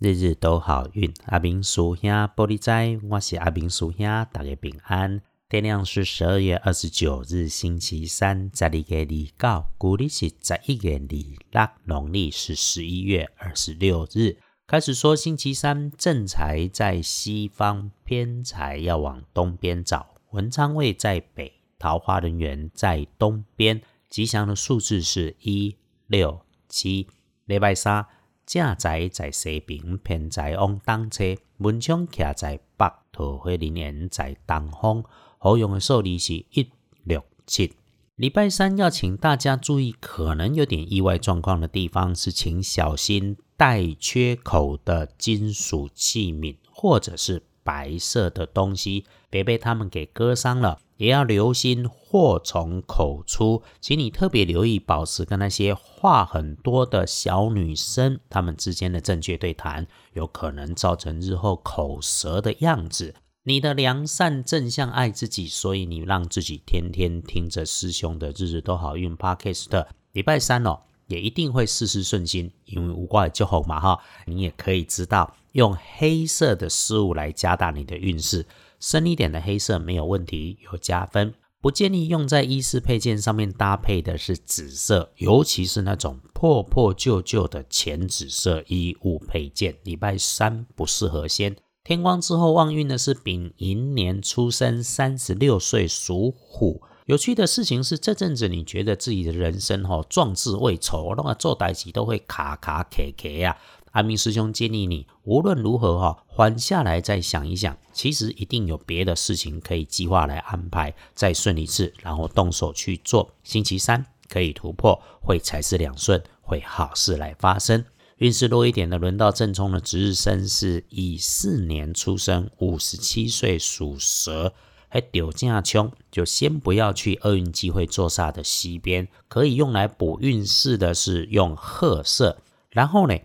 日日都好运，阿明叔兄玻璃仔，我是阿明叔兄，大家平安。天亮是十二月二十九日，星期三，在你个里告，古历是十一月里六，农历是十一月二十六日。开始说星期三，正财在西方，偏财要往东边找。文昌位在北，桃花人员在东边。吉祥的数字是一六七。礼拜三。正在在西边，偏在往东侧；文昌徛在北，桃花林园在东方。好用的数字是一六七。礼拜三要请大家注意，可能有点意外状况的地方是，请小心带缺口的金属器皿，或者是白色的东西，别被他们给割伤了。也要留心祸从口出，请你特别留意，保持跟那些话很多的小女生她们之间的正确对谈，有可能造成日后口舌的样子。你的良善正向爱自己，所以你让自己天天听着师兄的日日都好运 podcast。礼拜三哦，也一定会事事顺心，因为无挂就好嘛哈。你也可以知道，用黑色的事物来加大你的运势。深一点的黑色没有问题，有加分。不建议用在衣饰配件上面搭配的是紫色，尤其是那种破破旧旧的浅紫色衣物配件。礼拜三不适合先。天光之后旺运的是丙寅年出生，三十六岁属虎。有趣的事情是，这阵子你觉得自己的人生哈壮志未酬，那么做代起都会卡卡卡卡呀。阿明师兄建议你，无论如何哈，缓下来再想一想，其实一定有别的事情可以计划来安排，再顺一次，然后动手去做。星期三可以突破，会财势两顺，会好事来发生。运势弱一点的，轮到正冲的值日生是乙巳年出生，五十七岁属蛇，还丢架穷，就先不要去厄运机会坐煞的西边，可以用来补运势的是用褐色，然后呢？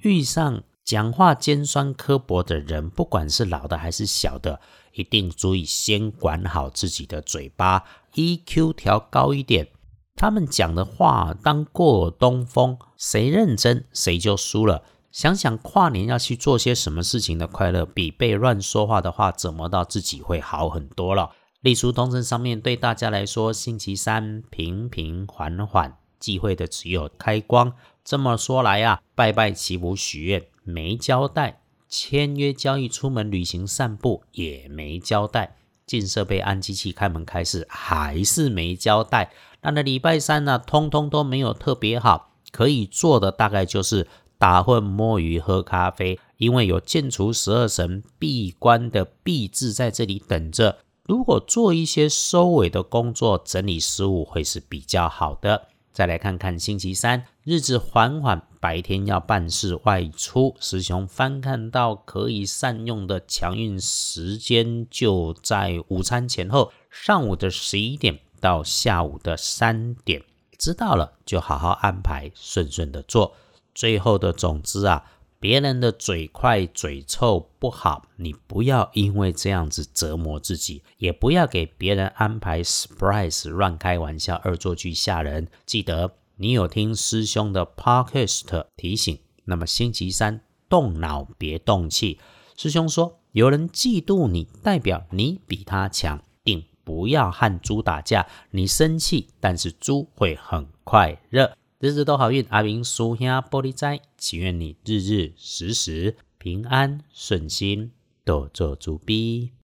遇上讲话尖酸刻薄的人，不管是老的还是小的，一定注意先管好自己的嘴巴，EQ 调高一点。他们讲的话当过东风，谁认真谁就输了。想想跨年要去做些什么事情的快乐，比被乱说话的话折磨到自己会好很多了。立书通证上面对大家来说，星期三平平缓缓，忌讳的只有开光。这么说来啊，拜拜祈福许愿没交代，签约交易出门旅行散步也没交代，进设备按机器开门开市还是没交代。那那礼拜三呢，通通都没有特别好，可以做的大概就是打混摸鱼喝咖啡，因为有建除十二神闭关的闭字在这里等着。如果做一些收尾的工作，整理事务会是比较好的。再来看看星期三，日子缓缓，白天要办事外出。师兄翻看到可以善用的强运时间，就在午餐前后，上午的十一点到下午的三点。知道了，就好好安排，顺顺的做。最后的总之啊。别人的嘴快嘴臭不好，你不要因为这样子折磨自己，也不要给别人安排 surprise 乱开玩笑恶作剧吓人。记得你有听师兄的 podcast 提醒，那么星期三动脑别动气。师兄说，有人嫉妒你，代表你比他强，定不要和猪打架。你生气，但是猪会很快乐。日日都好运，阿明叔兄玻璃仔，祈愿你日日时时平安顺心，多做主逼。